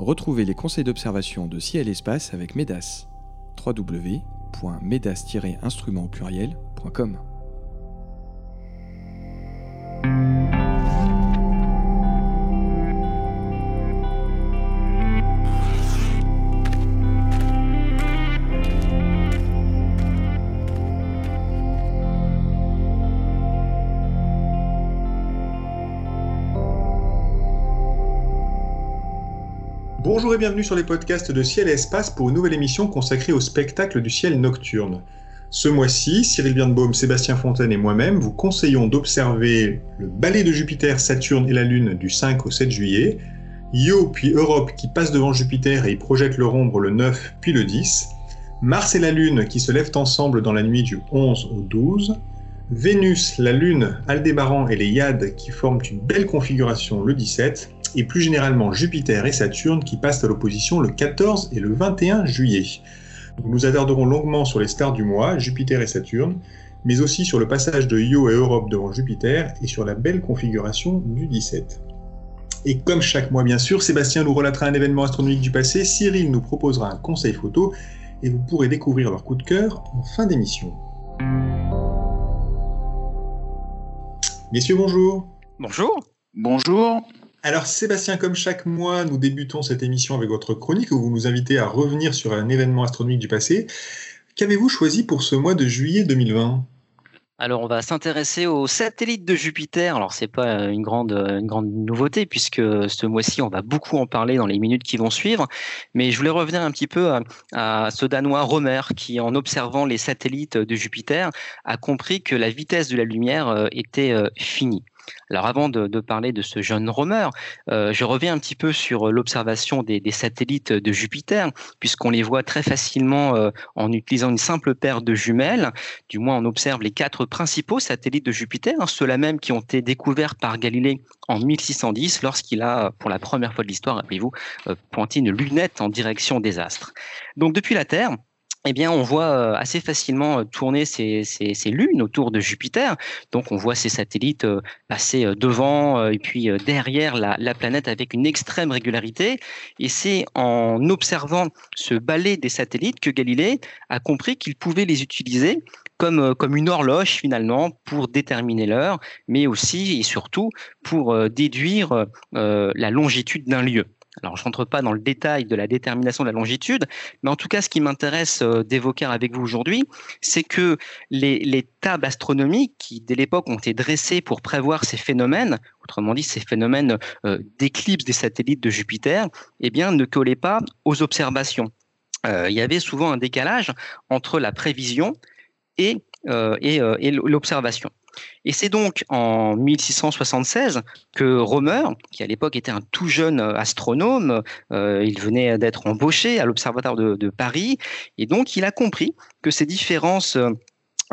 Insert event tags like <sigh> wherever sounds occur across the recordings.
Retrouvez les conseils d'observation de ciel espace avec MEDAS. www.medas-instrument pluriel.com sur les podcasts de Ciel et Espace pour une nouvelle émission consacrée au spectacle du ciel nocturne. Ce mois-ci, Cyril Birnbaum, Sébastien Fontaine et moi-même vous conseillons d'observer le balai de Jupiter, Saturne et la Lune du 5 au 7 juillet, Io puis Europe qui passe devant Jupiter et y projette leur ombre le 9 puis le 10, Mars et la Lune qui se lèvent ensemble dans la nuit du 11 au 12, Vénus, la Lune, Aldébaran et les Yades qui forment une belle configuration le 17, et plus généralement Jupiter et Saturne qui passent à l'opposition le 14 et le 21 juillet. Nous attarderons longuement sur les stars du mois, Jupiter et Saturne, mais aussi sur le passage de Io et Europe devant Jupiter et sur la belle configuration du 17. Et comme chaque mois bien sûr, Sébastien nous relatera un événement astronomique du passé, Cyril nous proposera un conseil photo et vous pourrez découvrir leur coup de cœur en fin d'émission. Messieurs, bonjour. Bonjour. Bonjour. Alors Sébastien, comme chaque mois, nous débutons cette émission avec votre chronique où vous nous invitez à revenir sur un événement astronomique du passé. Qu'avez-vous choisi pour ce mois de juillet 2020 alors, on va s'intéresser aux satellites de Jupiter. Alors, c'est pas une grande, nouveauté puisque ce mois-ci, on va beaucoup en parler dans les minutes qui vont suivre. Mais je voulais revenir un petit peu à, ce Danois Romer qui, en observant les satellites de Jupiter, a compris que la vitesse de la lumière euh, était euh, finie. Alors avant de, parler de ce jeune romer, euh, je reviens un petit peu sur l'observation des, satellites de Jupiter, puisqu'on les voit très facilement euh, en utilisant une simple paire de jumelles. Du moins, on observe les quatre principaux satellites de Jupiter, hein, ceux-là même qui ont été découverts par Galilée en 1610, lorsqu'il a, pour la première fois de l'histoire, rappelez-vous, euh, pointé une lunette en direction des astres. Donc depuis la Terre, eh bien, on voit euh, assez facilement euh, tourner ces, lunes autour de Jupiter. Donc, on voit ces satellites euh, passer devant et puis derrière la, planète avec une extrême régularité. Et c'est en observant ce balai des satellites que Galilée a compris qu'il pouvait les utiliser comme, comme une horloge finalement pour déterminer l'heure, mais aussi et surtout pour déduire la longitude d'un lieu. Alors, je rentre pas dans le détail de la détermination de la longitude, mais en tout cas, ce qui m'intéresse euh, d'évoquer avec vous aujourd'hui, c'est que les, tables astronomiques qui, dès l'époque, ont été dressées pour prévoir ces phénomènes, autrement dit, ces phénomènes euh, d'éclipse des satellites de Jupiter, eh bien, ne collaient pas aux observations. Euh, il y avait souvent un décalage entre la prévision et l'observation. Et c'est donc en 1676 que Romer, qui à l'époque était un tout jeune astronome, euh, il venait d'être embauché à l'Observatoire de, Paris, et donc il a compris que ces différences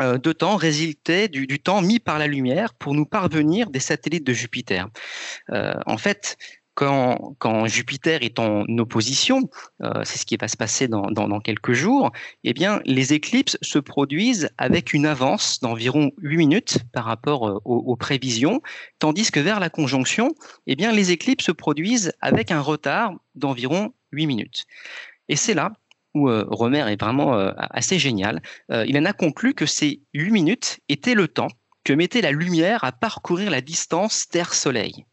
euh, de temps résultaient du, temps mis par la lumière pour nous parvenir des satellites de Jupiter. Euh, en fait, quand, Jupiter est en opposition, euh, c'est ce qui va se passer dans, quelques jours, eh bien, les éclipses se produisent avec une avance d'environ 8 minutes par rapport euh, aux, prévisions, tandis que vers la conjonction, eh bien, les éclipses se produisent avec un retard d'environ 8 minutes. Et c'est là où euh, Romer est vraiment assez génial. il en a conclu que ces 8 minutes étaient le temps que mettait la lumière à parcourir la distance Terre-Soleil.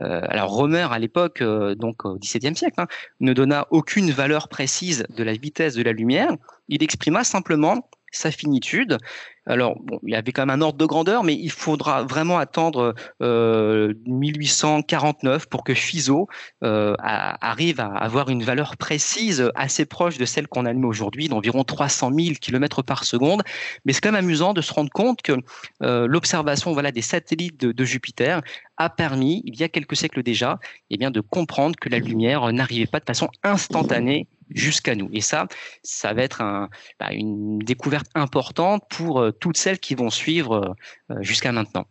Euh, alors Romer à l'époque, euh, donc au XVIIe siècle, hein, ne donna aucune valeur précise de la vitesse de la lumière. Il exprima simplement sa finitude alors, il y avait quand même un ordre de grandeur, mais il faudra vraiment attendre 1849 euh, pour que Fizeau euh, arrive à avoir une valeur précise assez proche de celle qu'on admet aujourd'hui, d'environ 300 000 km par seconde. Mais c'est quand même amusant de se rendre compte que euh, l'observation voilà, des satellites de, Jupiter a permis, il y a quelques siècles déjà, eh bien, de comprendre que la lumière n'arrivait pas de façon instantanée jusqu'à nous. Et ça, ça va être bah, une découverte importante pour toutes celles qui vont suivre euh, jusqu'à maintenant.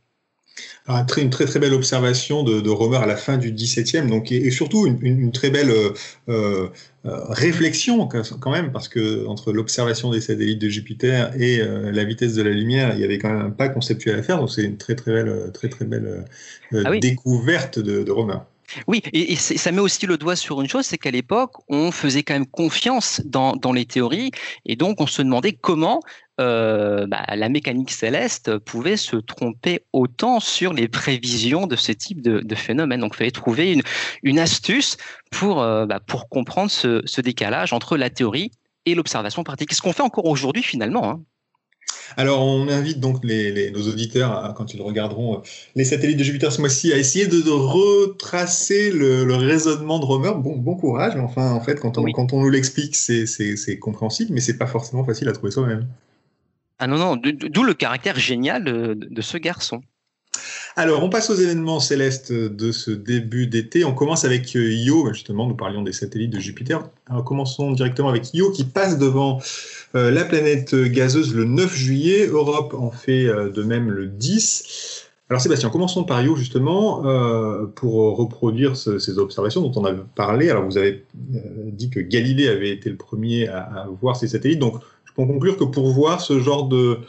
une très très belle observation de, de, Romer à la fin du XVIIe, donc et, surtout une, très belle euh, euh, réflexion quand même, parce que entre l'observation des satellites de Jupiter et la vitesse de la lumière, il y avait quand même un pas conceptuel à faire, donc c'est une très très belle très très belle ah découverte de, de Romer. Oui, et, ça met aussi le doigt sur une chose, c'est qu'à l'époque, on faisait quand même confiance dans, les théories, et donc on se demandait comment euh, bah, la mécanique céleste pouvait se tromper autant sur les prévisions de ce type de, phénomène. Donc il fallait trouver une, astuce pour, euh, bah, comprendre ce, décalage entre la théorie et l'observation pratique. Ce qu'on fait encore aujourd'hui finalement. Hein. Alors, on invite donc nos auditeurs, quand ils regarderont euh, les satellites de Jupiter ce mois-ci, à essayer de, retracer le, raisonnement de Romer. Bon, bon courage, mais enfin, en fait, quand on, quand on nous l'explique, c'est compréhensible, mais c'est pas forcément facile à trouver soi-même. Ah non, non, d'où le caractère génial de ce garçon. Alors, on passe aux événements célestes de ce début d'été. On commence avec euh, Io, justement, nous parlions des satellites de Jupiter. Alors, commençons directement avec Io qui passe devant euh, la planète gazeuse le 9 juillet. Europe en fait euh, de même le 10. Alors Sébastien, commençons par Io justement pour reproduire ces observations dont on a parlé. Alors vous avez dit que Galilée avait été le premier à, voir ces satellites, donc je peux conclure que pour voir ce genre de,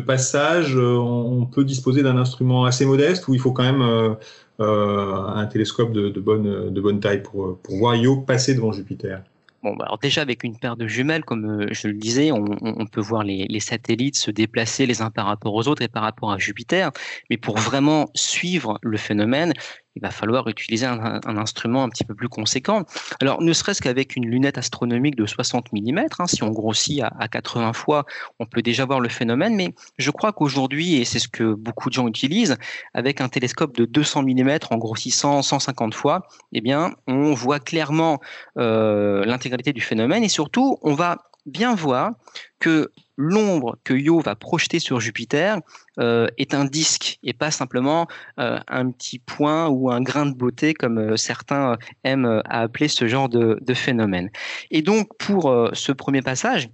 passage, euh, on, peut disposer d'un instrument assez modeste où il faut quand même euh, euh, un télescope de, bonne, de bonne taille pour, pour voir Io passer devant Jupiter. Bon, bah, alors déjà avec une paire de jumelles, comme je le disais, on, peut voir les, les, satellites se déplacer les uns par rapport aux autres et par rapport à Jupiter. Mais pour vraiment suivre le phénomène, il va falloir utiliser un, instrument un petit peu plus conséquent. Alors, ne serait-ce qu'avec une lunette astronomique de 60 mm, hein, si on grossit à, 80 fois, on peut déjà voir le phénomène, mais je crois qu'aujourd'hui, et c'est ce que beaucoup de gens utilisent, avec un télescope de 200 mm en grossissant 150 fois, eh bien, on voit clairement euh, l'intégralité du phénomène et surtout, on va bien voir que l'ombre que Io va projeter sur Jupiter euh, est un disque et pas simplement euh, un petit point ou un grain de beauté comme euh, certains aiment à appeler ce genre de, phénomène. Et donc pour ce premier passage,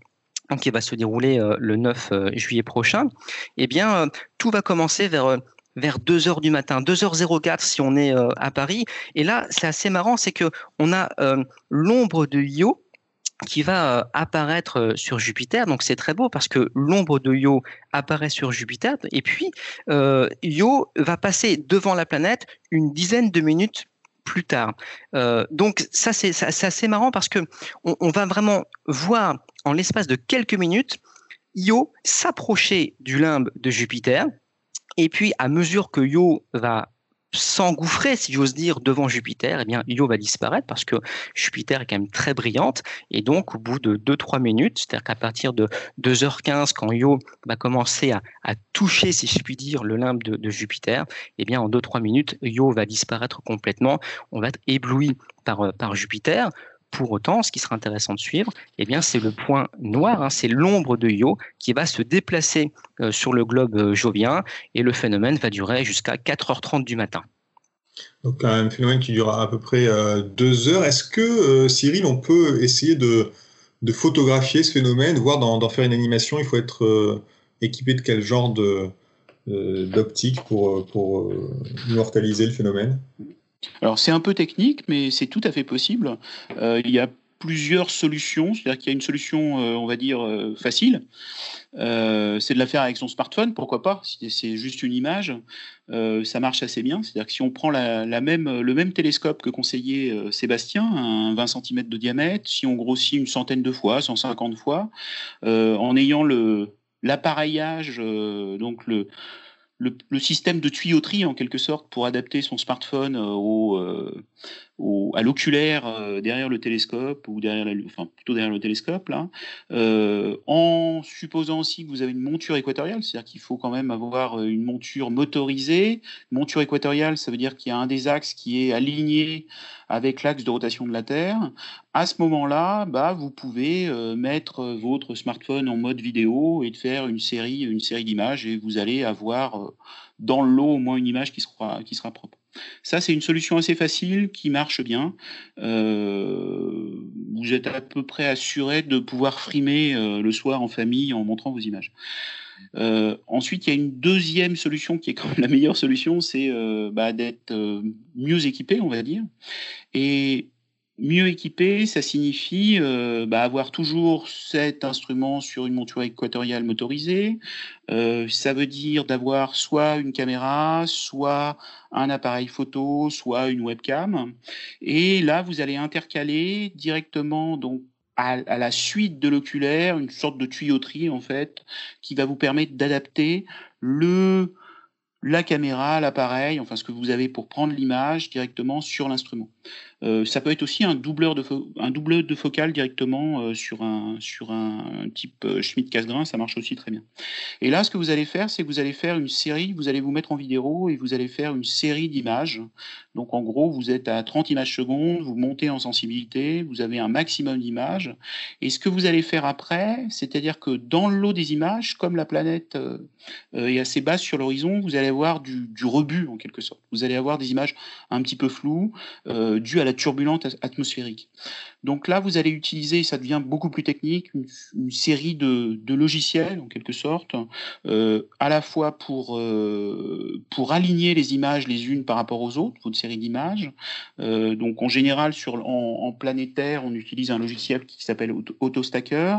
qui va se dérouler le 9 juillet prochain, eh bien tout va commencer vers vers 2 heures du matin, 2h04 si on est à Paris. Et là, c'est assez marrant, c'est que on a l'ombre de Io qui va euh, apparaître euh, sur Jupiter. Donc c'est très beau parce que l'ombre de Io apparaît sur Jupiter et puis euh, Io va passer devant la planète une dizaine de minutes plus tard. donc ça c'est assez marrant parce que on, va vraiment voir en l'espace de quelques minutes Io s'approcher du limbe de Jupiter. Et puis, à mesure que Io va s'engouffrer, si j'ose dire, devant Jupiter, eh bien, Io va disparaître parce que Jupiter est quand même très brillante. Et donc, au bout de 2-3 minutes, c'est-à-dire qu'à partir de 2h15, quand Io va commencer à, toucher, si je puis dire, le limbe de, Jupiter, eh bien, en 2-3 minutes, Io va disparaître complètement. On va être ébloui par, par Jupiter. Pour autant, ce qui sera intéressant de suivre, eh bien, c'est le point noir, hein, c'est l'ombre de Io qui va se déplacer euh, sur le globe euh, jovien et le phénomène va durer jusqu'à 4h30 du matin. Donc un phénomène qui durera à peu près euh, deux heures. Est-ce que, Cyril, on peut essayer de, photographier ce phénomène, voire d'en faire une animation? Il faut être équipé de quel genre d'optique pour, pour immortaliser le phénomène? Alors c'est un peu technique, mais c'est tout à fait possible. Euh, il y a plusieurs solutions, c'est-à-dire qu'il y a une solution, euh, on va dire, euh, facile. c'est de la faire avec son smartphone, pourquoi pas c'est juste une image, ça marche assez bien. C'est-à-dire que si on prend le même télescope que conseillait Sébastien, un 20 cm de diamètre, si on grossit une centaine de fois, 150 fois, en ayant l'appareillage, donc le le, système de tuyauterie en quelque sorte pour adapter son smartphone euh, euh, au, à l'oculaire euh, derrière le télescope ou derrière la, enfin plutôt derrière le télescope là, en supposant aussi que vous avez une monture équatoriale, c'est-à-dire qu'il faut quand même avoir une monture motorisée. monture équatoriale, ça veut dire qu'il y a un des axes qui est aligné avec l'axe de rotation de la Terre. À ce moment-là, bah, vous pouvez mettre votre smartphone en mode vidéo et de faire une série, une série d'images et vous allez avoir dans l'eau au moins une image qui sera, qui sera propre. Ça, c'est une solution assez facile qui marche bien. Euh, vous êtes à peu près assuré de pouvoir frimer euh, le soir en famille en montrant vos images. Euh, ensuite, il y a une deuxième solution qui est quand même la meilleure solution, c'est bah, d'être mieux équipé, on va dire. Et Mieux équipé, ça signifie euh, bah, avoir toujours cet instrument sur une monture équatoriale motorisée. Euh, ça veut dire d'avoir soit une caméra, soit un appareil photo, soit une webcam. Et là, vous allez intercaler directement donc à, la suite de l'oculaire une sorte de tuyauterie en fait qui va vous permettre d'adapter le la caméra, l'appareil, enfin ce que vous avez pour prendre l'image directement sur l'instrument. Euh, ça peut être aussi un doubleur de, un doubleur de focale directement euh, sur, un, sur un, type euh, Schmidt casse-grain, ça marche aussi très bien. Et là, ce que vous allez faire, c'est que vous allez faire une série, vous allez vous mettre en vidéo et vous allez faire une série d'images. Donc en gros, vous êtes à 30 images secondes, vous montez en sensibilité, vous avez un maximum d'images. Et ce que vous allez faire après, c'est-à-dire que dans le lot des images, comme la planète est assez basse sur l'horizon, vous allez avoir du, du, rebut en quelque sorte. Vous allez avoir des images un petit peu floues, dues à la turbulente atmosphérique. Donc là, vous allez utiliser, ça devient beaucoup plus technique, une, série de, logiciels en quelque sorte, euh, à la fois pour, euh, pour aligner les images les unes par rapport aux autres, votre série d'images. Euh, donc en général, sur, en, planétaire, on utilise un logiciel qui s'appelle AutoStacker.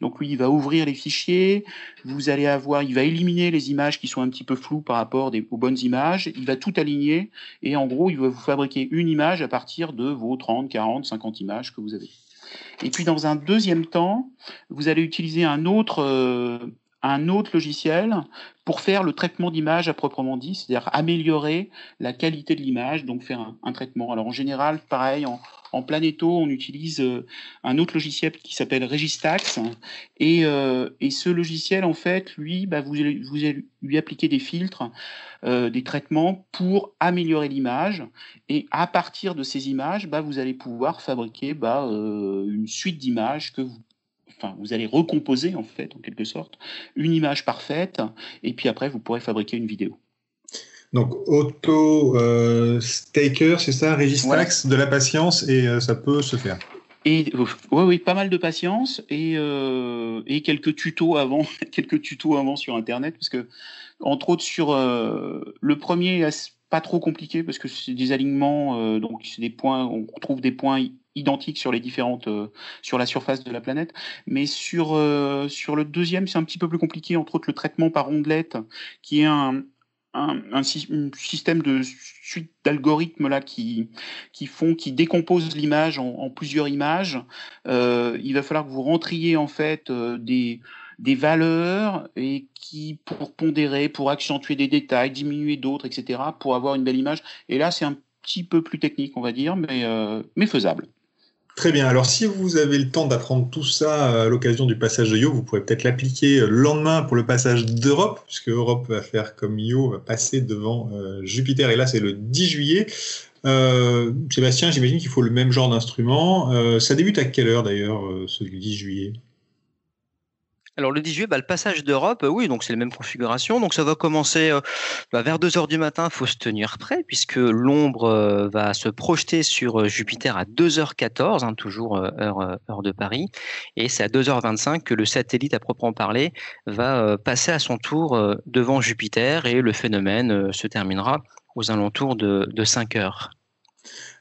Donc lui, il va ouvrir les fichiers, vous allez avoir, il va éliminer les images qui sont un petit peu floues par rapport aux bonnes images, il va tout aligner et en gros, il va vous fabriquer une image à partir de vos 30, 40, 50 images que vous avez. Et puis dans un deuxième temps, vous allez utiliser un autre, euh, un autre logiciel pour faire le traitement d'image à proprement dit, c'est-à-dire améliorer la qualité de l'image, donc faire un, traitement. Alors en général, pareil, en, en Planeto, on utilise euh, un autre logiciel qui s'appelle Registax, et, euh, et, ce logiciel, en fait, lui, bah, vous, vous lui appliquer des filtres, euh, des traitements pour améliorer l'image, et à partir de ces images, bah, vous allez pouvoir fabriquer bah, une suite d'images que vous Enfin, vous allez recomposer en fait, en quelque sorte, une image parfaite, et puis après, vous pourrez fabriquer une vidéo. Donc, auto euh, staker, c'est ça, Registax, de la patience, et euh, ça peut se faire. Et oui, oui, pas mal de patience et, euh, et quelques tutos avant, <laughs> quelques tutos avant sur Internet, parce que entre autres sur le premier, pas trop compliqué parce que c'est des alignements, donc c'est des points, on retrouve des points identiques sur les différentes euh, sur la surface de la planète. Mais sur euh, sur le deuxième c'est un petit peu plus compliqué entre autres le traitement par ondelette qui est un un, système de suite d'algorithmes là qui qui font qui décomposent l'image en, plusieurs images. Euh, il va falloir que vous rentriez en fait des des valeurs et qui pour pondérer pour accentuer des détails diminuer d'autres etc pour avoir une belle image. Et là c'est un petit peu plus technique on va dire mais mais faisable Très bien. Alors, si vous avez le temps d'apprendre tout ça à l'occasion du passage de Io, vous pourrez peut-être l'appliquer le lendemain pour le passage d'Europe, puisque Europe va faire comme Io, va passer devant euh, Jupiter. Et là, c'est le 10 juillet. Euh, Sébastien, j'imagine qu'il faut le même genre d'instrument. Euh, ça débute à quelle heure d'ailleurs, ce 10 juillet? Alors le 10 juillet, bah, le passage d'Europe, oui, donc c'est la même configuration. Donc ça va commencer euh, bah, vers 2 heures du matin, il faut se tenir prêt, puisque l'ombre euh, va se projeter sur euh, Jupiter à 2h14, hein, toujours heure, heure de Paris. Et c'est à 2h25 que le satellite, à proprement parler, va passer à son tour devant Jupiter et le phénomène se terminera aux alentours de, de 5 heures.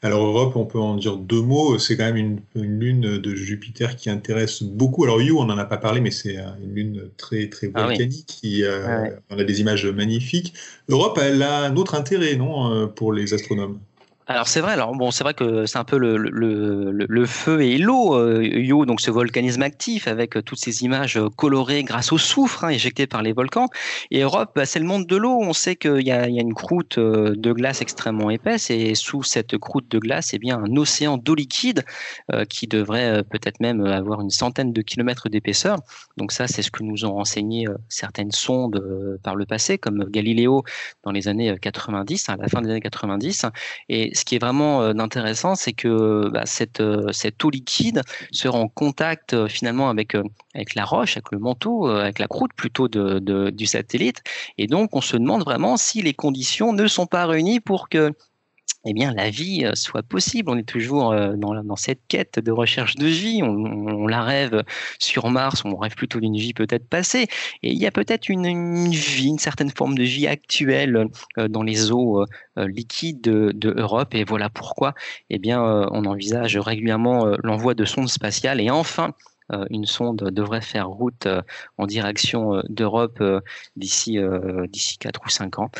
Alors Europe, on peut en dire deux mots. C'est quand même une, lune de Jupiter qui intéresse beaucoup. Alors Io, on n'en a pas parlé, mais c'est une lune très très ah volcanique. qui, euh, On a des images magnifiques. Europe, elle a un autre intérêt, non, euh, pour les astronomes? Alors c'est vrai. Alors bon, c'est vrai que c'est un peu le, feu et l'eau, euh, donc ce volcanisme actif avec euh, toutes ces images euh, colorées grâce au soufre hein, éjecté par les volcans. Et Europe, bah, c'est le monde de l'eau. On sait qu'il y, a une croûte de glace extrêmement épaisse et sous cette croûte de glace, eh bien un océan d'eau liquide qui devrait peut-être même avoir une centaine de kilomètres d'épaisseur. Donc ça, c'est ce que nous ont renseigné certaines sondes par le passé, comme Galileo dans les années 90, à la fin des années 90. Et ce qui est vraiment euh, intéressant, c'est que bah, cette, euh, cette eau liquide sera en contact euh, finalement avec, la roche, avec le manteau, avec la croûte plutôt du satellite. Et donc, on se demande vraiment si les conditions ne sont pas réunies pour que eh bien, la vie euh, soit possible. On est toujours euh, dans, cette quête de recherche de vie. On, la rêve sur Mars, on rêve plutôt d'une vie peut-être passée. Et il y a peut-être une, vie, une certaine forme de vie actuelle euh, dans les eaux liquides de, Europe. Et voilà pourquoi, eh bien, on envisage régulièrement l'envoi de sondes spatiales. Et enfin, une sonde devrait faire route euh, en direction euh, d'Europe d'ici d'ici 4 ou 5 ans,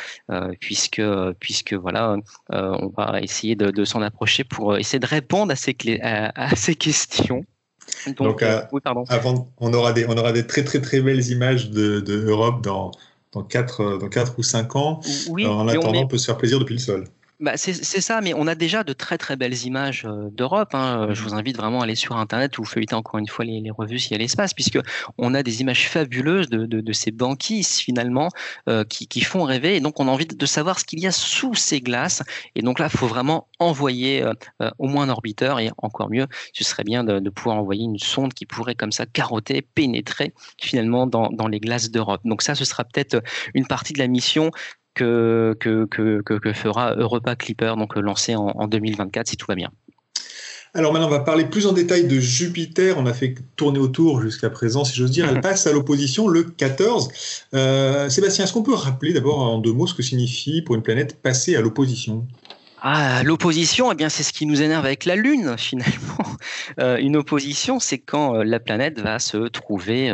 puisque puisque voilà, on va essayer de, s'en approcher pour essayer de répondre à ces à, <laughs> ces questions. Donc, avant, on aura des on aura des très très très belles images de, de Europe dans dans 4 dans quatre ou 5 ans. en attendant, on, on peut se faire plaisir depuis le sol. Bah, c'est ça, mais on a déjà de très très belles images euh, d'Europe. Hein. Je vous invite vraiment à aller sur Internet ou feuilleter encore une fois les, les revues s'il y a l'espace, puisque on a des images fabuleuses de, de, de ces banquises finalement euh, qui, qui, font rêver. Et donc on a envie de savoir ce qu'il y a sous ces glaces. Et donc là, il faut vraiment envoyer euh, au moins un orbiteur et encore mieux, ce serait bien de, de, pouvoir envoyer une sonde qui pourrait comme ça carotter, pénétrer finalement dans, dans les glaces d'Europe. Donc ça, ce sera peut-être une partie de la mission que, que, que, que, fera Europa Clipper, donc lancé en, en 2024 si tout va bien. Alors maintenant, on va parler plus en détail de Jupiter. On a fait tourner autour jusqu'à présent, si j'ose dire. Elle passe à l'opposition le 14. Euh, Sébastien, est-ce qu'on peut rappeler d'abord en deux mots ce que signifie pour une planète passer à l'opposition? Ah, l'opposition, eh bien, c'est ce qui nous énerve avec la Lune, <laughs> finalement. Euh, une opposition, c'est quand euh, la planète va se trouver,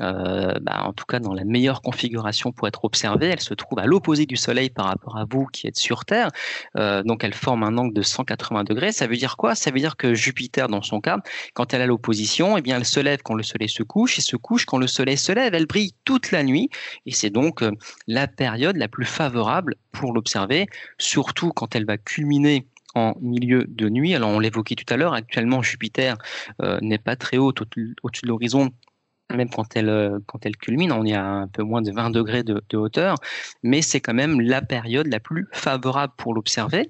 euh, bah, en tout cas dans la meilleure configuration pour être observée. Elle se trouve à l'opposé du Soleil par rapport à vous qui êtes sur Terre. donc, elle forme un angle de 180 degrés. Ça veut dire quoi? Ça veut dire que Jupiter, dans son cas, quand elle a l'opposition, eh bien, elle se lève quand le Soleil se couche et se couche quand le Soleil se lève. Elle brille toute la nuit et c'est donc la période la plus favorable pour l'observer, surtout quand elle va culminer en milieu de nuit. Alors on l'évoquait tout à l'heure, actuellement Jupiter euh, n'est pas très haut au-dessus de l'horizon même quand elle, euh, quand elle culmine, on est à un peu moins de 20 degrés de, hauteur, mais c'est quand même la période la plus favorable pour l'observer.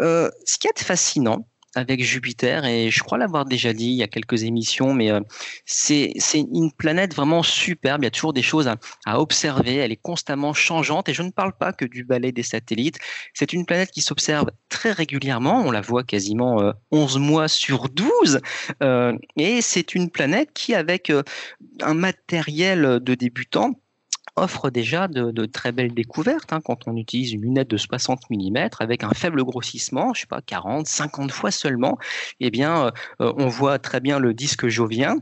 Euh, ce qui est fascinant, avec Jupiter et je crois l'avoir déjà dit il y a quelques émissions, mais euh, c'est une planète vraiment superbe. Il y a toujours des choses à, observer. Elle est constamment changeante et je ne parle pas que du balai des satellites. C'est une planète qui s'observe très régulièrement. On la voit quasiment euh, 11 mois sur 12 euh, et c'est une planète qui, avec euh, un matériel de débutant, offre déjà de, très belles découvertes hein, quand on utilise une lunette de 60 mm avec un faible grossissement, je sais pas 40, 50 fois seulement, eh bien euh, on voit très bien le disque jovien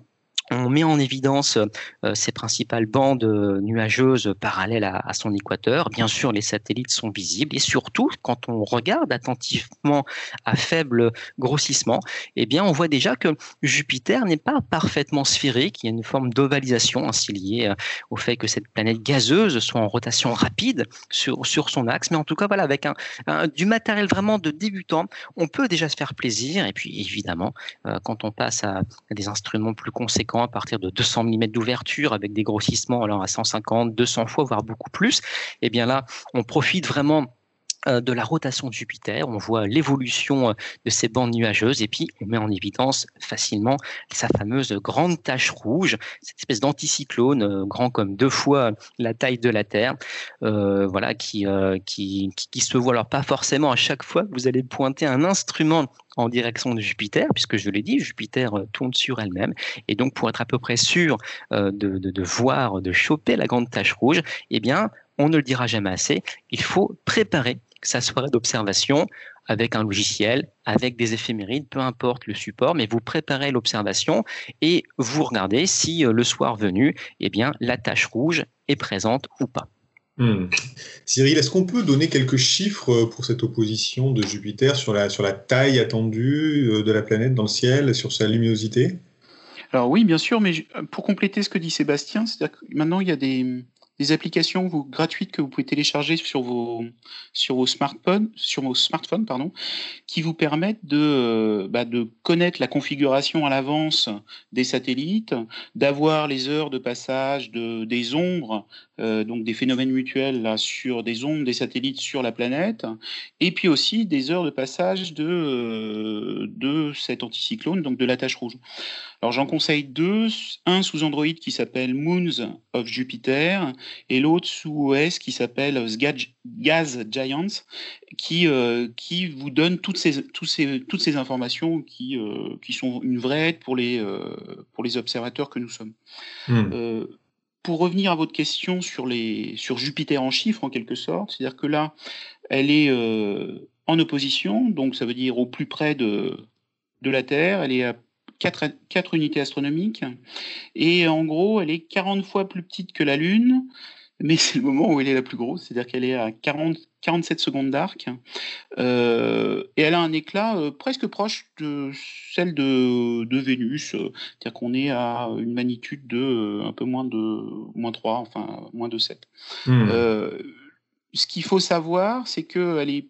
on met en évidence euh, ces principales bandes euh, nuageuses parallèles à, son équateur. Bien sûr, les satellites sont visibles et surtout, quand on regarde attentivement à faible grossissement, eh bien, on voit déjà que Jupiter n'est pas parfaitement sphérique. Il y a une forme d'ovalisation ainsi liée euh, au fait que cette planète gazeuse soit en rotation rapide sur, son axe. Mais en tout cas, voilà, avec du matériel vraiment de débutant, on peut déjà se faire plaisir. Et puis, évidemment, quand on passe à des instruments plus conséquents, à partir de 200 mm d'ouverture avec des grossissements alors à 150, 200 fois, voire beaucoup plus, et eh bien là, on profite vraiment de la rotation de Jupiter, on voit l'évolution euh, de ces bandes nuageuses et puis on met en évidence facilement sa fameuse grande tache rouge, cette espèce d'anticyclone euh, grand comme deux fois la taille de la Terre, voilà qui, qui, qui, se voit alors pas forcément à chaque fois que vous allez pointer un instrument en direction de Jupiter, puisque je l'ai dit, Jupiter tourne sur elle-même. Et donc, pour être à peu près sûr de, de, de, voir, de choper la grande tache rouge, eh bien, on ne le dira jamais assez, il faut préparer sa soirée d'observation avec un logiciel, avec des éphémérides, peu importe le support, mais vous préparez l'observation et vous regardez si euh, le soir venu, eh bien, la tache rouge est présente ou pas. Hmm. Cyril, est-ce qu'on peut donner quelques chiffres euh, pour cette opposition de Jupiter sur la, sur la taille attendue euh, de la planète dans le ciel, sur sa luminosité? Alors oui, bien sûr, mais pour compléter ce que dit Sébastien, c'est-à-dire que maintenant il y a des, des applications gratuites que vous pouvez télécharger sur vos, smartphones, sur vos smartphones pardon, qui vous permettent de, euh, bah, de connaître la configuration à l'avance des satellites, d'avoir les heures de passage de, des ombres, euh, donc des phénomènes mutuels sur des ombres des satellites sur la planète, et puis aussi des heures de passage de, euh, cet anticyclone, donc de la tache rouge. Alors j'en conseille deux, un sous Android qui s'appelle Moons of Jupiter et l'autre sous OS qui s'appelle Gaz Giants, qui, qui vous donne toutes ces, toutes ces, toutes ces informations qui, qui sont une vraie aide pour les, pour les observateurs que nous sommes. Hmm. pour revenir à votre question sur, les, sur Jupiter en chiffres, en quelque sorte, c'est-à-dire que là, elle est en opposition, donc ça veut dire au plus près de, de la Terre, elle est à 4, unités astronomiques. Et en gros, elle est 40 fois plus petite que la Lune, mais c'est le moment où elle est la plus grosse, c'est-à-dire qu'elle est à 40, 47 secondes d'arc. Euh, et elle a un éclat euh, presque proche de celle de, Vénus, c'est-à-dire qu'on est à une magnitude de euh, un peu moins de moins 3, enfin moins de 7. Hmm. ce qu'il faut savoir, c'est qu'elle est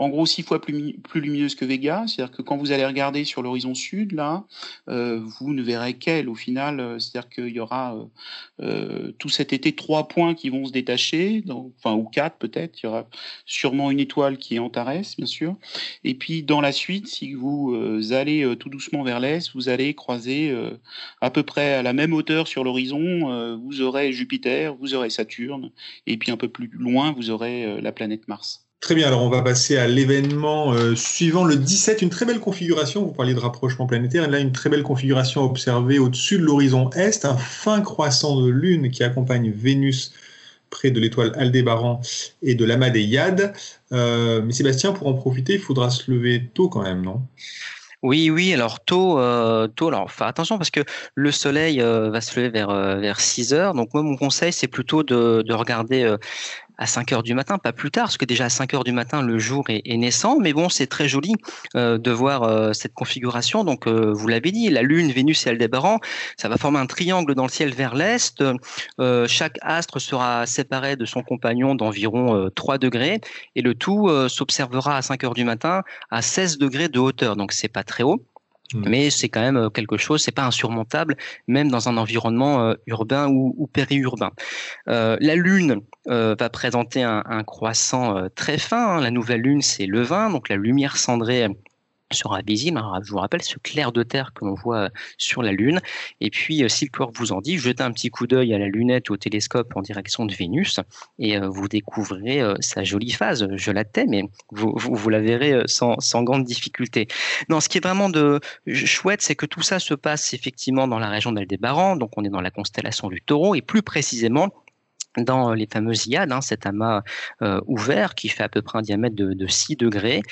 en gros six fois plus, lumineuse que Vega. C'est-à-dire que quand vous allez regarder sur l'horizon sud, là, euh, vous ne verrez qu'elle au final. Euh, c'est-à-dire qu'il y aura euh, tout cet été trois points qui vont se détacher, enfin ou quatre peut-être. Il y aura sûrement une étoile qui est Antares, bien sûr. Et puis dans la suite, si vous allez tout doucement vers l'est, vous allez croiser à peu près à la même hauteur sur l'horizon. vous aurez Jupiter, vous aurez Saturne, et puis un peu plus loin, vous aurez la planète Mars. Très bien, alors on va passer à l'événement euh, suivant, le 17, une très belle configuration, vous parliez de rapprochement planétaire, là une très belle configuration observée au-dessus de l'horizon Est, un fin croissant de lune qui accompagne Vénus près de l'étoile Aldébaran et de l'amas des. Euh, mais Sébastien, pour en profiter, il faudra se lever tôt quand même, non? Oui, oui, alors tôt, euh, tôt, alors enfin, attention parce que le soleil va se lever vers, vers 6 heures. Donc moi, mon conseil, c'est plutôt de, de regarder à 5 heures du matin, pas plus tard, parce que déjà à 5 heures du matin, le jour est, naissant. Mais bon, c'est très joli euh, de voir euh, cette configuration. Donc, euh, vous l'avez dit, la Lune, Vénus et Aldébaran, ça va former un triangle dans le ciel vers l'est. chaque astre sera séparé de son compagnon d'environ 3 degrés, et le tout s'observera à 5 heures du matin à 16 degrés de hauteur. Donc, c'est pas très haut. Mm. Mais c'est quand même euh, quelque chose, c'est pas insurmontable, même dans un environnement euh, urbain ou, périurbain. Euh, la Lune va présenter un, croissant très fin. Hein. La nouvelle Lune, c'est le 20, donc la lumière cendrée sera visible. Je vous rappelle ce clair de terre que l'on voit euh, sur la Lune. Et puis, euh, si le corps vous en dit, jetez un petit coup d'œil à la lunette ou au télescope en direction de Vénus et euh, vous découvrirez sa jolie phase. Je la tais, mais vous, vous, la verrez sans, sans, grande difficulté. Non, ce qui est vraiment de chouette, c'est que tout ça se passe effectivement dans la région d'Aldébaran. Donc, on est dans la constellation du Taureau et plus précisément dans les fameuses Iades, hein, cet amas euh, ouvert qui fait à peu près un diamètre de, de 6 degrés.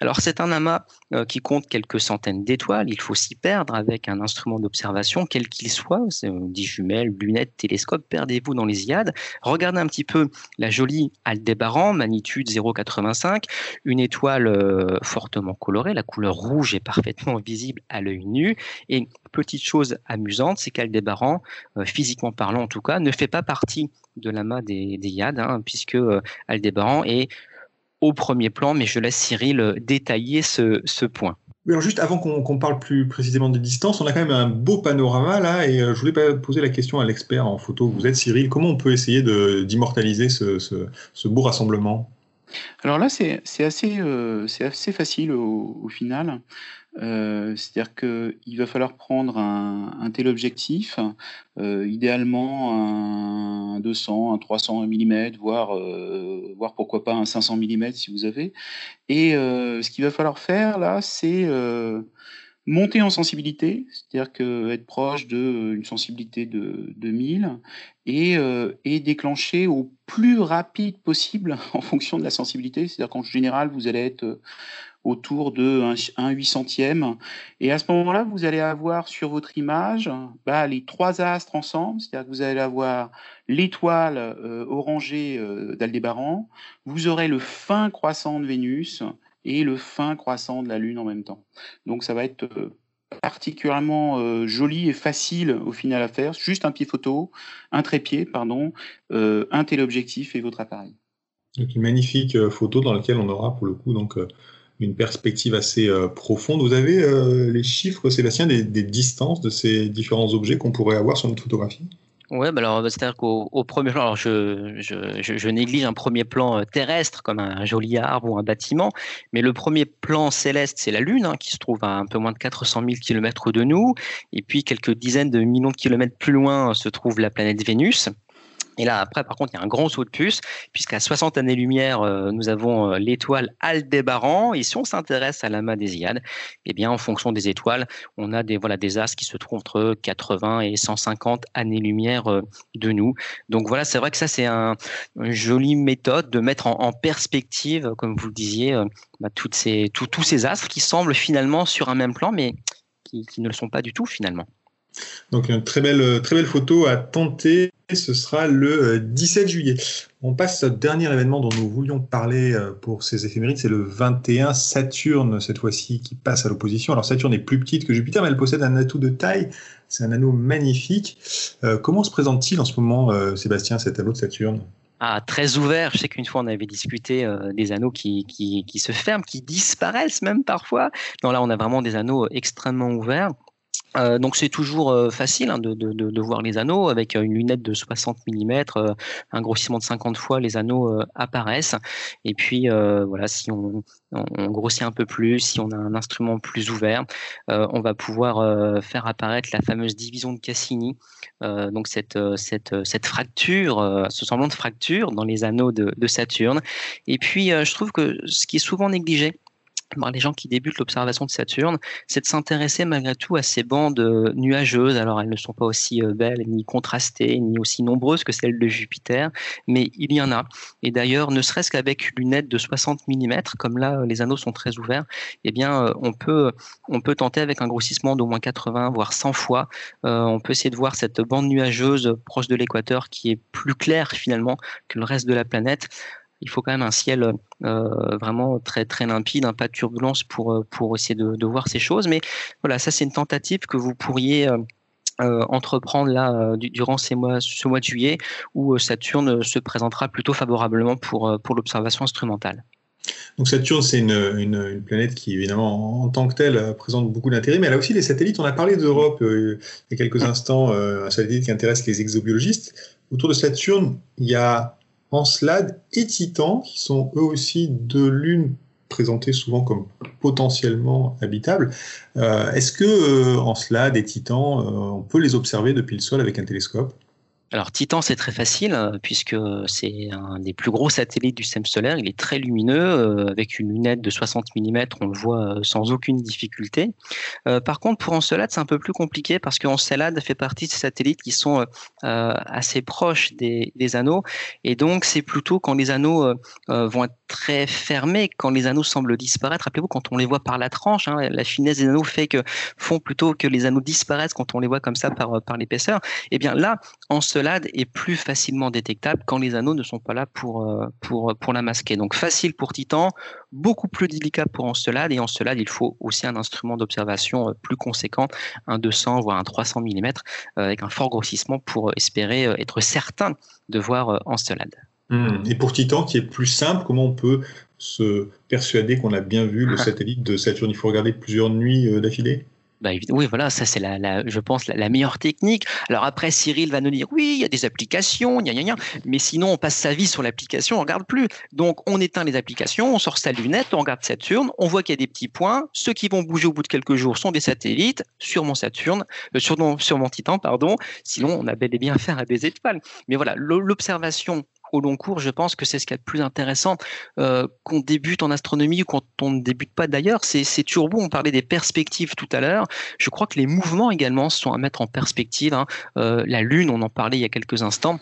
Alors c'est un amas euh, qui compte quelques centaines d'étoiles, il faut s'y perdre avec un instrument d'observation, quel qu'il soit, euh, dit jumelles, lunettes, télescope, perdez-vous dans les Iades. Regardez un petit peu la jolie Aldébaran, magnitude 0,85, une étoile fortement colorée, la couleur rouge est parfaitement <laughs> visible à l'œil nu, et petite chose amusante, c'est qu'Aldébaran, physiquement parlant en tout cas, ne fait pas partie de l'amas des, des Yad, hein, puisque euh, Aldébaran est au premier plan, mais je laisse Cyril euh, détailler ce, point. alors juste avant qu'on parle plus précisément des distances, on a quand même un beau panorama là, et euh, je voulais poser la question à l'expert en photo vous êtes, Cyril. Comment on peut essayer d'immortaliser ce, beau rassemblement? Alors là, c'est assez, assez facile au final. Euh, c'est-à-dire qu'il va falloir prendre un, un téléobjectif, euh, idéalement un 200, un 300 mm, voire, euh, voire pourquoi pas un 500 mm si vous avez. Et ce qu'il va falloir faire là, c'est monter en sensibilité, c'est-à-dire être proche d'une sensibilité de, de 1000 et, et, déclencher au plus rapide possible <laughs> en fonction de la sensibilité. C'est-à-dire qu'en général, vous allez être autour de 1 800e. Et à ce moment-là, vous allez avoir sur votre image bah, les trois astres ensemble, c'est-à-dire que vous allez avoir l'étoile euh, orangée euh, d'Aldébaran, vous aurez le fin croissant de Vénus et le fin croissant de la Lune en même temps. Donc ça va être euh, particulièrement joli et facile au final à faire. Juste un pied photo, un trépied, pardon, un téléobjectif et votre appareil. Donc une magnifique photo dans laquelle on aura pour le coup donc une perspective assez euh, profonde. Vous avez euh, les chiffres, Sébastien, des, distances de ces différents objets qu'on pourrait avoir sur notre photographie? Ouais, bah alors c'est-à-dire qu'au premier plan, alors je, je, je, néglige un premier plan euh, terrestre comme un joli arbre ou un bâtiment, mais le premier plan céleste, c'est la Lune, hein, qui se trouve à un peu moins de 400 000 km de nous, et puis quelques dizaines de millions de kilomètres plus loin se trouve la planète Vénus. Et là, après, par contre, il y a un grand saut de puce, puisqu'à 60 années-lumière, euh, nous avons euh, l'étoile Aldébaran. Et si on s'intéresse à l'amas des Iades, eh bien, en fonction des étoiles, on a des, voilà, des astres qui se trouvent entre 80 et 150 années-lumière euh, de nous. Donc voilà, c'est vrai que ça, c'est un, une jolie méthode de mettre en, perspective, comme vous le disiez, bah, toutes ces, tous ces astres qui semblent finalement sur un même plan, mais qui ne le sont pas du tout finalement. Donc une très belle, très belle photo à tenter. Ce sera le 17 euh, juillet. On passe au dernier événement dont nous voulions parler euh, pour ces éphémérides, c'est le 21 Saturne cette fois-ci qui passe à l'opposition. Alors Saturne est plus petite que Jupiter, mais elle possède un atout de taille. C'est un anneau magnifique. Euh, comment se présente-t-il en ce moment, Sébastien, cet anneau de Saturne? Ah, très ouvert. Je sais qu'une fois on avait discuté des anneaux qui, qui, qui, se ferment, qui disparaissent même parfois. Non, là on a vraiment des anneaux extrêmement ouverts. Euh, donc c'est toujours euh, facile hein, de, voir les anneaux avec euh, une lunette de 60 mm, un grossissement de 50 fois, les anneaux apparaissent. Et puis voilà, si on, grossit un peu plus, si on a un instrument plus ouvert, on va pouvoir faire apparaître la fameuse division de Cassini, donc cette, cette, cette fracture, ce semblant de fracture dans les anneaux de Saturne. Et puis je trouve que ce qui est souvent négligé, par les gens qui débutent l'observation de Saturne, c'est de s'intéresser malgré tout à ces bandes euh, nuageuses. Alors elles ne sont pas aussi euh, belles, ni contrastées, ni aussi nombreuses que celles de Jupiter, mais il y en a. Et d'ailleurs, ne serait-ce qu'avec une lunette de 60 mm, comme là les anneaux sont très ouverts, eh bien euh, on peut on peut tenter avec un grossissement d'au moins 80 voire 100 fois. on peut essayer de voir cette bande nuageuse proche de l'équateur qui est plus claire finalement que le reste de la planète il faut quand même un ciel euh, vraiment très très limpide, un pas de turbulence pour euh, pour essayer de, voir ces choses. Mais voilà, ça c'est une tentative que vous pourriez euh, entreprendre là durant ces mois, ce mois de juillet, où Saturne se présentera plutôt favorablement pour pour l'observation instrumentale. Donc Saturne, c'est une, une, planète qui, évidemment, en, tant que telle, présente beaucoup d'intérêt, mais elle a aussi des satellites. On a parlé d'Europe il y a quelques instants, un satellite qui intéresse les exobiologistes. Autour de Saturne, il y a Encelade et Titan, qui sont eux aussi deux lunes présentées souvent comme potentiellement habitables. Euh, est-ce que euh, Encelade et Titan, euh, on peut les observer depuis le sol avec un télescope? Alors Titan, c'est très facile euh, puisque c'est un des plus gros satellites du système solaire. Il est très lumineux euh, avec une lunette de 60 mm, on le voit euh, sans aucune difficulté. par contre, pour Encelade, c'est un peu plus compliqué parce qu'Encelade fait partie de ces satellites qui sont assez proches des, anneaux et donc c'est plutôt quand les anneaux vont être très fermés, quand les anneaux semblent disparaître. Rappelez-vous quand on les voit par la tranche, hein, la finesse des anneaux fait que font plutôt que les anneaux disparaissent quand on les voit comme ça par par l'épaisseur. Et eh bien là, Encelade est plus facilement détectable quand les anneaux ne sont pas là pour, euh, pour, pour la masquer. Donc facile pour Titan, beaucoup plus délicat pour Encelade. Et Encelade, il faut aussi un instrument d'observation euh, plus conséquent, un 200 voire un 300 mm, euh, avec un fort grossissement pour espérer être certain de voir Encelade. Hmm. Et pour Titan, qui est plus simple, comment on peut se persuader qu'on a bien vu le satellite de Saturne? Il faut regarder plusieurs nuits d'affilée? Bah, oui, voilà, ça c'est la, je pense la, meilleure technique. Alors après, Cyril va nous dire oui, il y a des applications, gna, gna, gna, mais sinon on passe sa vie sur l'application, on regarde plus. Donc on éteint les applications, on sort sa lunette, on regarde Saturne, on voit qu'il y a des petits points. Ceux qui vont bouger au bout de quelques jours sont des satellites sur mon Saturne, euh, sur, mon, sur mon Titan, pardon. Sinon, on a bel et bien affaire à des étoiles. Mais voilà, l'observation au long cours, je pense que c'est ce qui est le plus intéressant. Euh, qu'on débute en astronomie ou quand on ne débute pas d'ailleurs, c'est turbo. On parlait des perspectives tout à l'heure. Je crois que les mouvements également sont à mettre en perspective. Hein. Euh, la Lune, on en parlait il y a quelques instants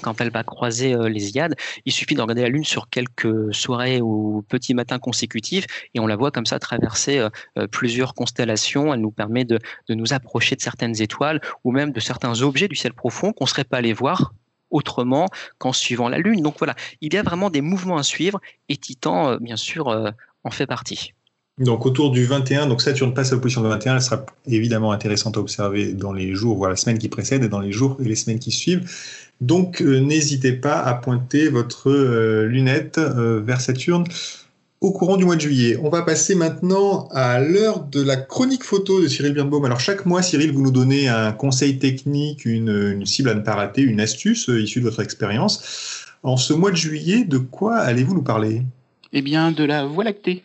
quand elle va croiser euh, les Iades, il suffit de regarder la Lune sur quelques soirées ou petits matins consécutifs et on la voit comme ça traverser plusieurs constellations. Elle nous permet de, de, nous approcher de certaines étoiles ou même de certains objets du ciel profond qu'on ne serait pas allé voir autrement qu'en suivant la Lune. Donc voilà, il y a vraiment des mouvements à suivre et Titan, euh, bien sûr, euh, en fait partie. Donc autour du 21, donc Saturne passe à la position de 21, elle sera évidemment intéressante à observer dans les jours, voire la semaine qui précède et dans les jours et les semaines qui suivent. Donc euh, n'hésitez pas à pointer votre lunette vers Saturne au courant du mois de juillet. On va passer maintenant à l'heure de la chronique photo de Cyril Birnbaum. Alors chaque mois, Cyril, vous nous donnez un conseil technique, une, cible à ne pas rater, une astuce euh, issue de votre expérience. En ce mois de juillet, de quoi allez-vous nous parler? Eh bien, de la Voie lactée.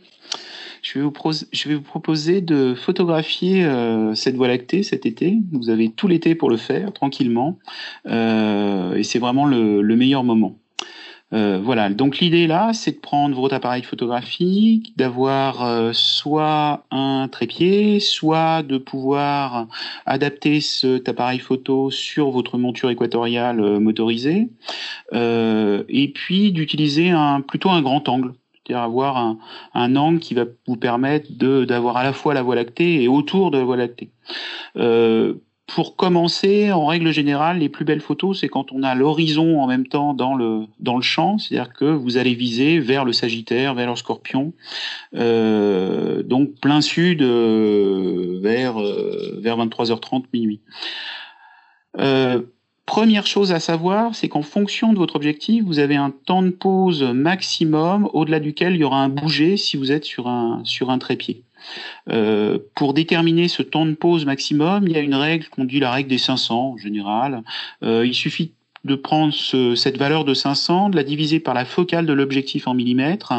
je vais, vous proposer de photographier euh, cette Voie lactée cet été. Vous avez tout l'été pour le faire, tranquillement. Euh, et c'est vraiment le, meilleur moment. Euh, voilà, donc l'idée là, c'est de prendre votre appareil photographique, d'avoir euh, soit un trépied, soit de pouvoir adapter cet appareil photo sur votre monture équatoriale euh, motorisée, et puis d'utiliser un, plutôt un grand angle c'est-à-dire avoir un, un, angle qui va vous permettre d'avoir à la fois la Voie lactée et autour de la Voie lactée. Pour commencer, en règle générale, les plus belles photos, c'est quand on a l'horizon en même temps dans le, dans le champ, c'est-à-dire que vous allez viser vers le Sagittaire, vers le Scorpion, euh, donc plein sud euh, vers, euh, vers 23h30 minuit. Première chose à savoir, c'est qu'en fonction de votre objectif, vous avez un temps de pause maximum au-delà duquel il y aura un bouger si vous êtes sur un, sur un trépied. Euh, pour déterminer ce temps de pause maximum, il y a une règle qu'on dit la règle des 500 en général. Euh, il suffit de prendre cette valeur de 500, de la diviser par la focale de l'objectif en millimètres,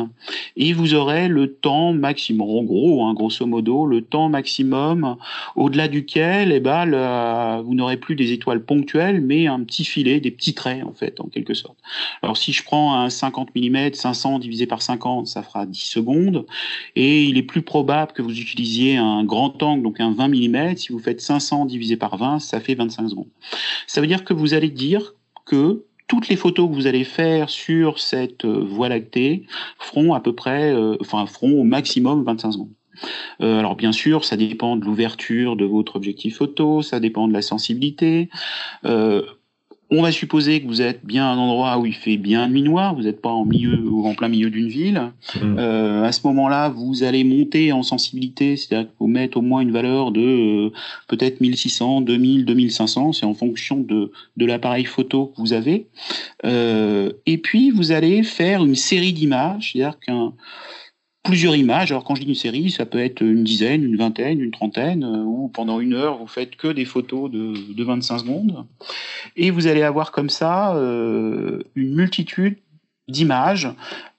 et vous aurez le temps maximum, en gros, hein, grosso modo, le temps maximum au-delà duquel eh ben, vous n'aurez plus des étoiles ponctuelles, mais un petit filet, des petits traits, en fait, en quelque sorte. Alors si je prends un 50 mm, 500 divisé par 50, ça fera 10 secondes, et il est plus probable que vous utilisiez un grand angle, donc un 20 mm, si vous faites 500 divisé par 20, ça fait 25 secondes. Ça veut dire que vous allez dire que toutes les photos que vous allez faire sur cette euh, voie lactée feront à peu près, euh, enfin feront au maximum 25 secondes. Euh, alors bien sûr, ça dépend de l'ouverture de votre objectif photo, ça dépend de la sensibilité. On va supposer que vous êtes bien à un endroit où il fait bien nuit noire, vous n'êtes pas en milieu ou en plein milieu d'une ville. Mm. Euh, à ce moment-là, vous allez monter en sensibilité, c'est-à-dire qu'il faut mettre au moins une valeur de euh, peut-être 1600, 2000, 2500, c'est en fonction de, de l'appareil photo que vous avez. Euh, et puis, vous allez faire une série d'images, c'est-à-dire qu'un plusieurs images. Alors quand je dis une série, ça peut être une dizaine, une vingtaine, une trentaine, euh, ou pendant une heure, vous faites que des photos de, de 25 secondes. Et vous allez avoir comme ça euh, une multitude d'images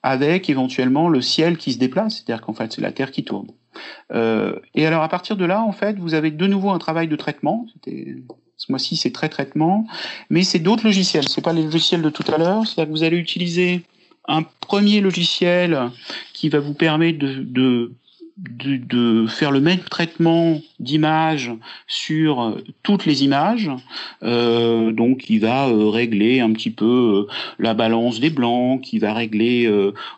avec éventuellement le ciel qui se déplace, c'est-à-dire qu'en fait c'est la Terre qui tourne. Euh, et alors à partir de là, en fait, vous avez de nouveau un travail de traitement. Ce mois-ci, c'est très traitement, mais c'est d'autres logiciels. C'est pas les logiciels de tout à l'heure. C'est-à-dire que vous allez utiliser un premier logiciel qui va vous permettre de, de, de, faire le même traitement d'image sur euh, toutes les images. Euh, donc, il va euh, régler un petit peu euh, la balance des blancs, qui va régler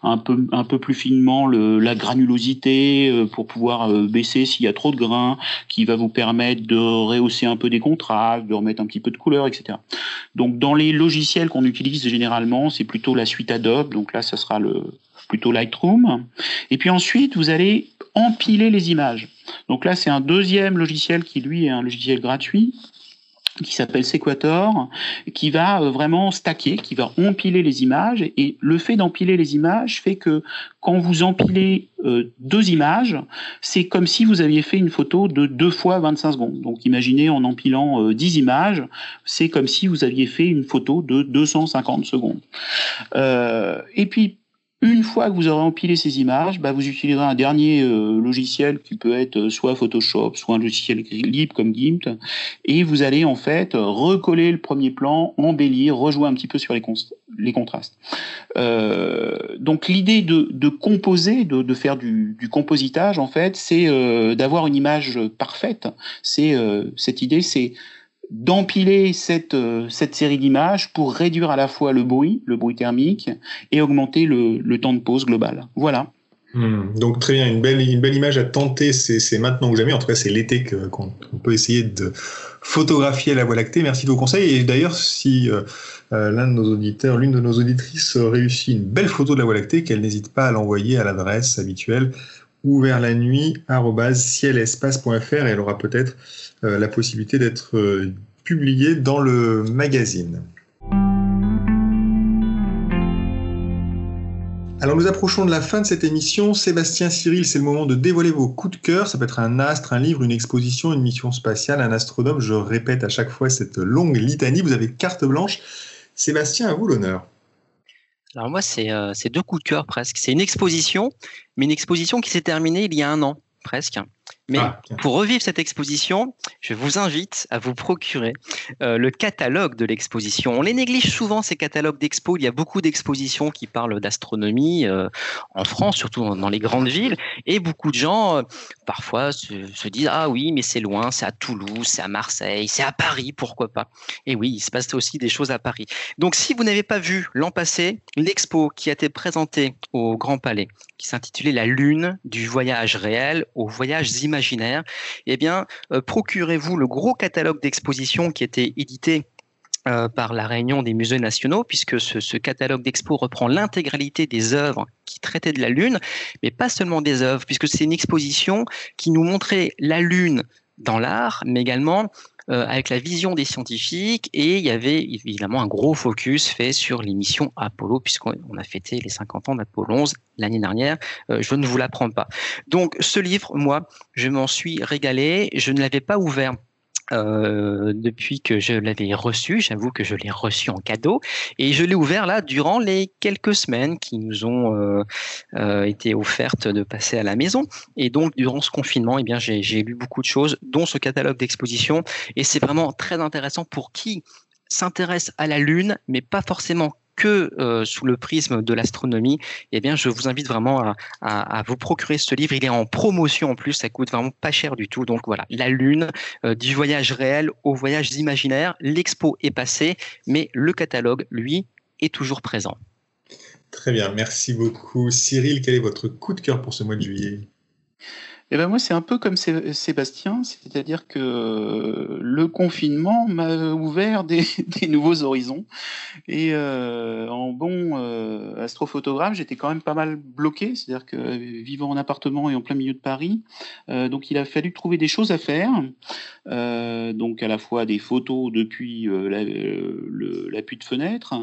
un peu un peu plus finement le, la granulosité pour pouvoir baisser s'il y a trop de grains, qui va vous permettre de rehausser un peu des contrastes, de remettre un petit peu de couleur, etc. Donc, dans les logiciels qu'on utilise généralement, c'est plutôt la suite Adobe. Donc là, ça sera le plutôt Lightroom. Et puis ensuite, vous allez empiler les images. Donc là, c'est un deuxième logiciel qui, lui, est un logiciel gratuit qui s'appelle Sequator, qui va euh, vraiment stacker, qui va empiler les images. Et le fait d'empiler les images fait que quand vous empilez euh, deux images, c'est comme si vous aviez fait une photo de deux fois 25 secondes. Donc imaginez en empilant euh, 10 images, c'est comme si vous aviez fait une photo de 250 secondes. Euh, et puis une fois que vous aurez empilé ces images, bah, vous utiliserez un dernier euh, logiciel qui peut être euh, soit Photoshop, soit un logiciel libre comme GIMP, et vous allez en fait recoller le premier plan, embellir, rejouer un petit peu sur les, contrastes. Euh, donc l'idée de, composer, de, faire du, du, compositage, en fait, c'est euh, d'avoir une image parfaite. C'est cette idée, c'est d'empiler cette, euh, cette série d'images pour réduire à la fois le bruit, le bruit thermique, et augmenter le, le temps de pause global. Voilà. Hmm. donc très bien, une belle, une belle image à tenter, c'est maintenant que jamais, en tout cas c'est l'été qu'on peut essayer de photographier la Voie lactée. Merci de vos conseils. Et d'ailleurs, si euh, euh, l'un de nos auditeurs, l'une de nos auditrices réussit une belle photo de la Voie lactée, qu'elle n'hésite pas à l'envoyer à l'adresse habituelle ouvert la nuit cielespace.fr et elle aura peut-être euh, la possibilité d'être euh, publiée dans le magazine. Alors nous approchons de la fin de cette émission. Sébastien Cyril, c'est le moment de dévoiler vos coups de cœur. Ça peut être un astre, un livre, une exposition, une mission spatiale, un astronome. Je répète à chaque fois cette longue litanie. Vous avez carte blanche. Sébastien, à vous l'honneur. Alors moi, c'est deux coups de cœur presque. C'est une exposition, mais une exposition qui s'est terminée il y a un an presque. Mais ah, pour revivre cette exposition, je vous invite à vous procurer euh, le catalogue de l'exposition. On les néglige souvent, ces catalogues d'expo. Il y a beaucoup d'expositions qui parlent d'astronomie euh, en France, surtout dans, les grandes villes. Et beaucoup de gens, euh, parfois, se, disent Ah oui, mais c'est loin, c'est à Toulouse, c'est à Marseille, c'est à Paris, pourquoi pas? Et oui, il se passe aussi des choses à Paris. Donc, si vous n'avez pas vu l'an passé l'expo qui a été présentée au Grand Palais, qui s'intitulait La Lune, du voyage réel au voyage imaginaire, imaginaire, eh bien, euh, procurez-vous le gros catalogue d'expositions qui était édité euh, par la Réunion des musées nationaux, puisque ce, catalogue d'expo reprend l'intégralité des œuvres qui traitaient de la Lune, mais pas seulement des œuvres, puisque c'est une exposition qui nous montrait la Lune dans l'art, mais également avec la vision des scientifiques et il y avait évidemment un gros focus fait sur l'émission Apollo puisqu'on a fêté les 50 ans d'Apollo 11 l'année dernière. Euh, je ne vous l'apprends pas. Donc ce livre, moi, je m'en suis régalé. Je ne l'avais pas ouvert euh, depuis que je l'avais reçu. J'avoue que je l'ai reçu en cadeau et je l'ai ouvert là durant les quelques semaines qui nous ont euh, euh, été offertes de passer à la maison. Et donc durant ce confinement, eh bien j'ai lu beaucoup de choses, dont ce catalogue d'exposition. Et c'est vraiment très intéressant pour qui s'intéresse à la Lune, mais pas forcément que euh, sous le prisme de l'astronomie, eh bien, je vous invite vraiment à, vous procurer ce livre. Il est en promotion en plus, ça coûte vraiment pas cher du tout. Donc voilà, la Lune, euh, du voyage réel au voyage imaginaire. L'expo est passée, mais le catalogue, lui, est toujours présent. Très bien, merci beaucoup. Cyril, quel est votre coup de cœur pour ce mois de juillet? Eh ben moi, c'est un peu comme Sébastien, c'est-à-dire que le confinement m'a ouvert <laughs> des, nouveaux horizons. Et euh, en bon euh, astrophotographe, j'étais quand même pas mal bloqué, c'est-à-dire que vivant en appartement et en plein milieu de Paris, euh, donc il a fallu trouver des choses à faire. donc à la fois des photos depuis l'appui de fenêtre,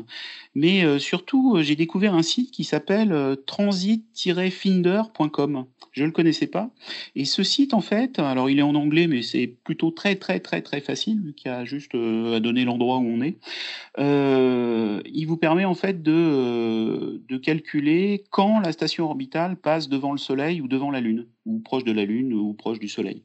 mais surtout j'ai découvert un site qui s'appelle transit-finder.com. Je ne le connaissais pas. Et ce site, en fait, alors il est en anglais, mais c'est plutôt très, très, très, très facile, vu qu'il y a juste euh, à donner l'endroit où on est. Euh, il vous permet, en fait, de, euh, de calculer quand la station orbitale passe devant le Soleil ou devant la Lune, ou proche de la Lune ou proche du Soleil.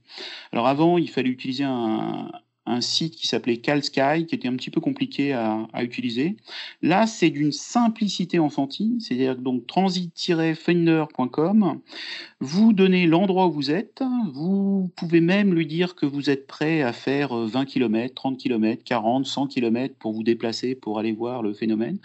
Alors avant, il fallait utiliser un, un site qui s'appelait CalSky, qui était un petit peu compliqué à, utiliser. Là, c'est d'une simplicité enfantine, c'est-à-dire donc transit-finder.com. Vous donnez l'endroit où vous êtes, vous pouvez même lui dire que vous êtes prêt à faire 20 km, 30 km, 40, 100 km pour vous déplacer, pour aller voir le phénomène.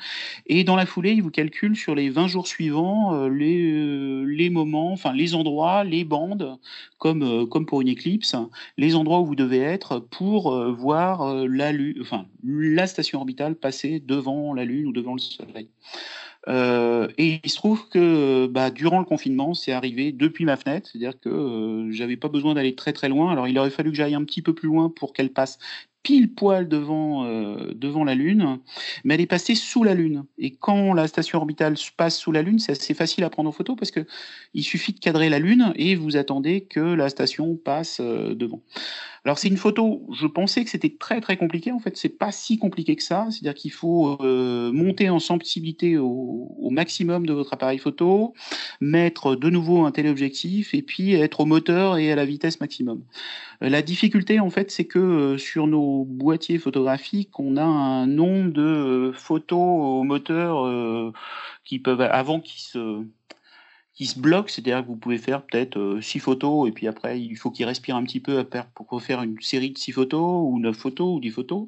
Et dans la foulée, il vous calcule sur les 20 jours suivants euh, les, euh, les moments, enfin les endroits, les bandes, comme, euh, comme pour une éclipse, les endroits où vous devez être pour euh, voir euh, la, Lune, enfin, la station orbitale passer devant la Lune ou devant le Soleil. Euh, et il se trouve que bah, durant le confinement, c'est arrivé depuis ma fenêtre, c'est-à-dire que j'avais pas besoin d'aller très très loin. Alors il aurait fallu que j'aille un petit peu plus loin pour qu'elle passe pile poil devant, devant la Lune, mais elle est passée sous la Lune. Et quand la station orbitale passe sous la Lune, c'est assez facile à prendre en photo parce que il suffit de cadrer la Lune et vous attendez que la station passe devant. Alors c'est une photo, je pensais que c'était très très compliqué, en fait c'est pas si compliqué que ça, c'est-à-dire qu'il faut euh, monter en sensibilité au, maximum de votre appareil photo, mettre de nouveau un téléobjectif et puis être au moteur et à la vitesse maximum. Euh, la difficulté en fait c'est que euh, sur nos boîtiers photographiques on a un nombre de photos au moteur qui peuvent avant qu'ils se qui se bloque, c'est-à-dire que vous pouvez faire peut-être euh, six photos et puis après il faut qu'il respire un petit peu pour faire une série de six photos ou neuf photos ou dix photos.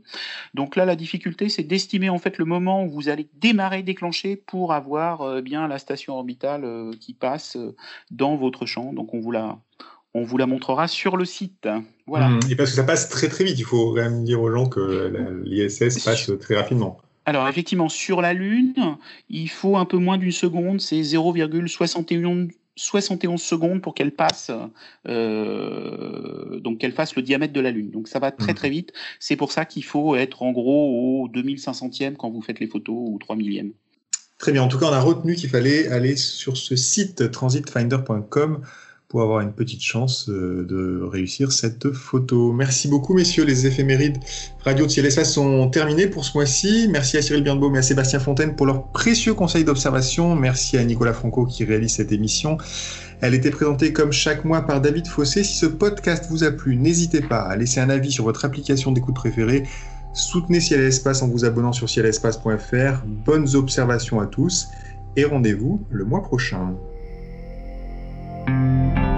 Donc là la difficulté c'est d'estimer en fait le moment où vous allez démarrer, déclencher pour avoir euh, bien la station orbitale euh, qui passe dans votre champ. Donc on vous la on vous la montrera sur le site. Voilà. Mmh. et parce que ça passe très très vite, il faut quand même dire aux gens que l'ISS passe très rapidement. Alors effectivement, sur la Lune, il faut un peu moins d'une seconde, c'est 0,71 71 secondes pour qu'elle passe, euh, donc qu'elle fasse le diamètre de la Lune. Donc ça va très mmh. très vite. C'est pour ça qu'il faut être en gros au 2500e quand vous faites les photos ou 3 millième. Très bien. En tout cas, on a retenu qu'il fallait aller sur ce site transitfinder.com pour avoir une petite chance euh, de réussir cette photo. Merci beaucoup, messieurs. Les éphémérides radio de ciel espace sont terminées pour ce mois-ci. Merci à Cyril Birnbaum et à Sébastien Fontaine pour leurs précieux conseils d'observation. Merci à Nicolas Franco qui réalise cette émission. Elle était présentée comme chaque mois par David Fossé. Si ce podcast vous a plu, n'hésitez pas à laisser un avis sur votre application d'écoute préférée. Soutenez Ciel Espace en vous abonnant sur cielespace.fr. Bonnes observations à tous et rendez-vous le mois prochain. Música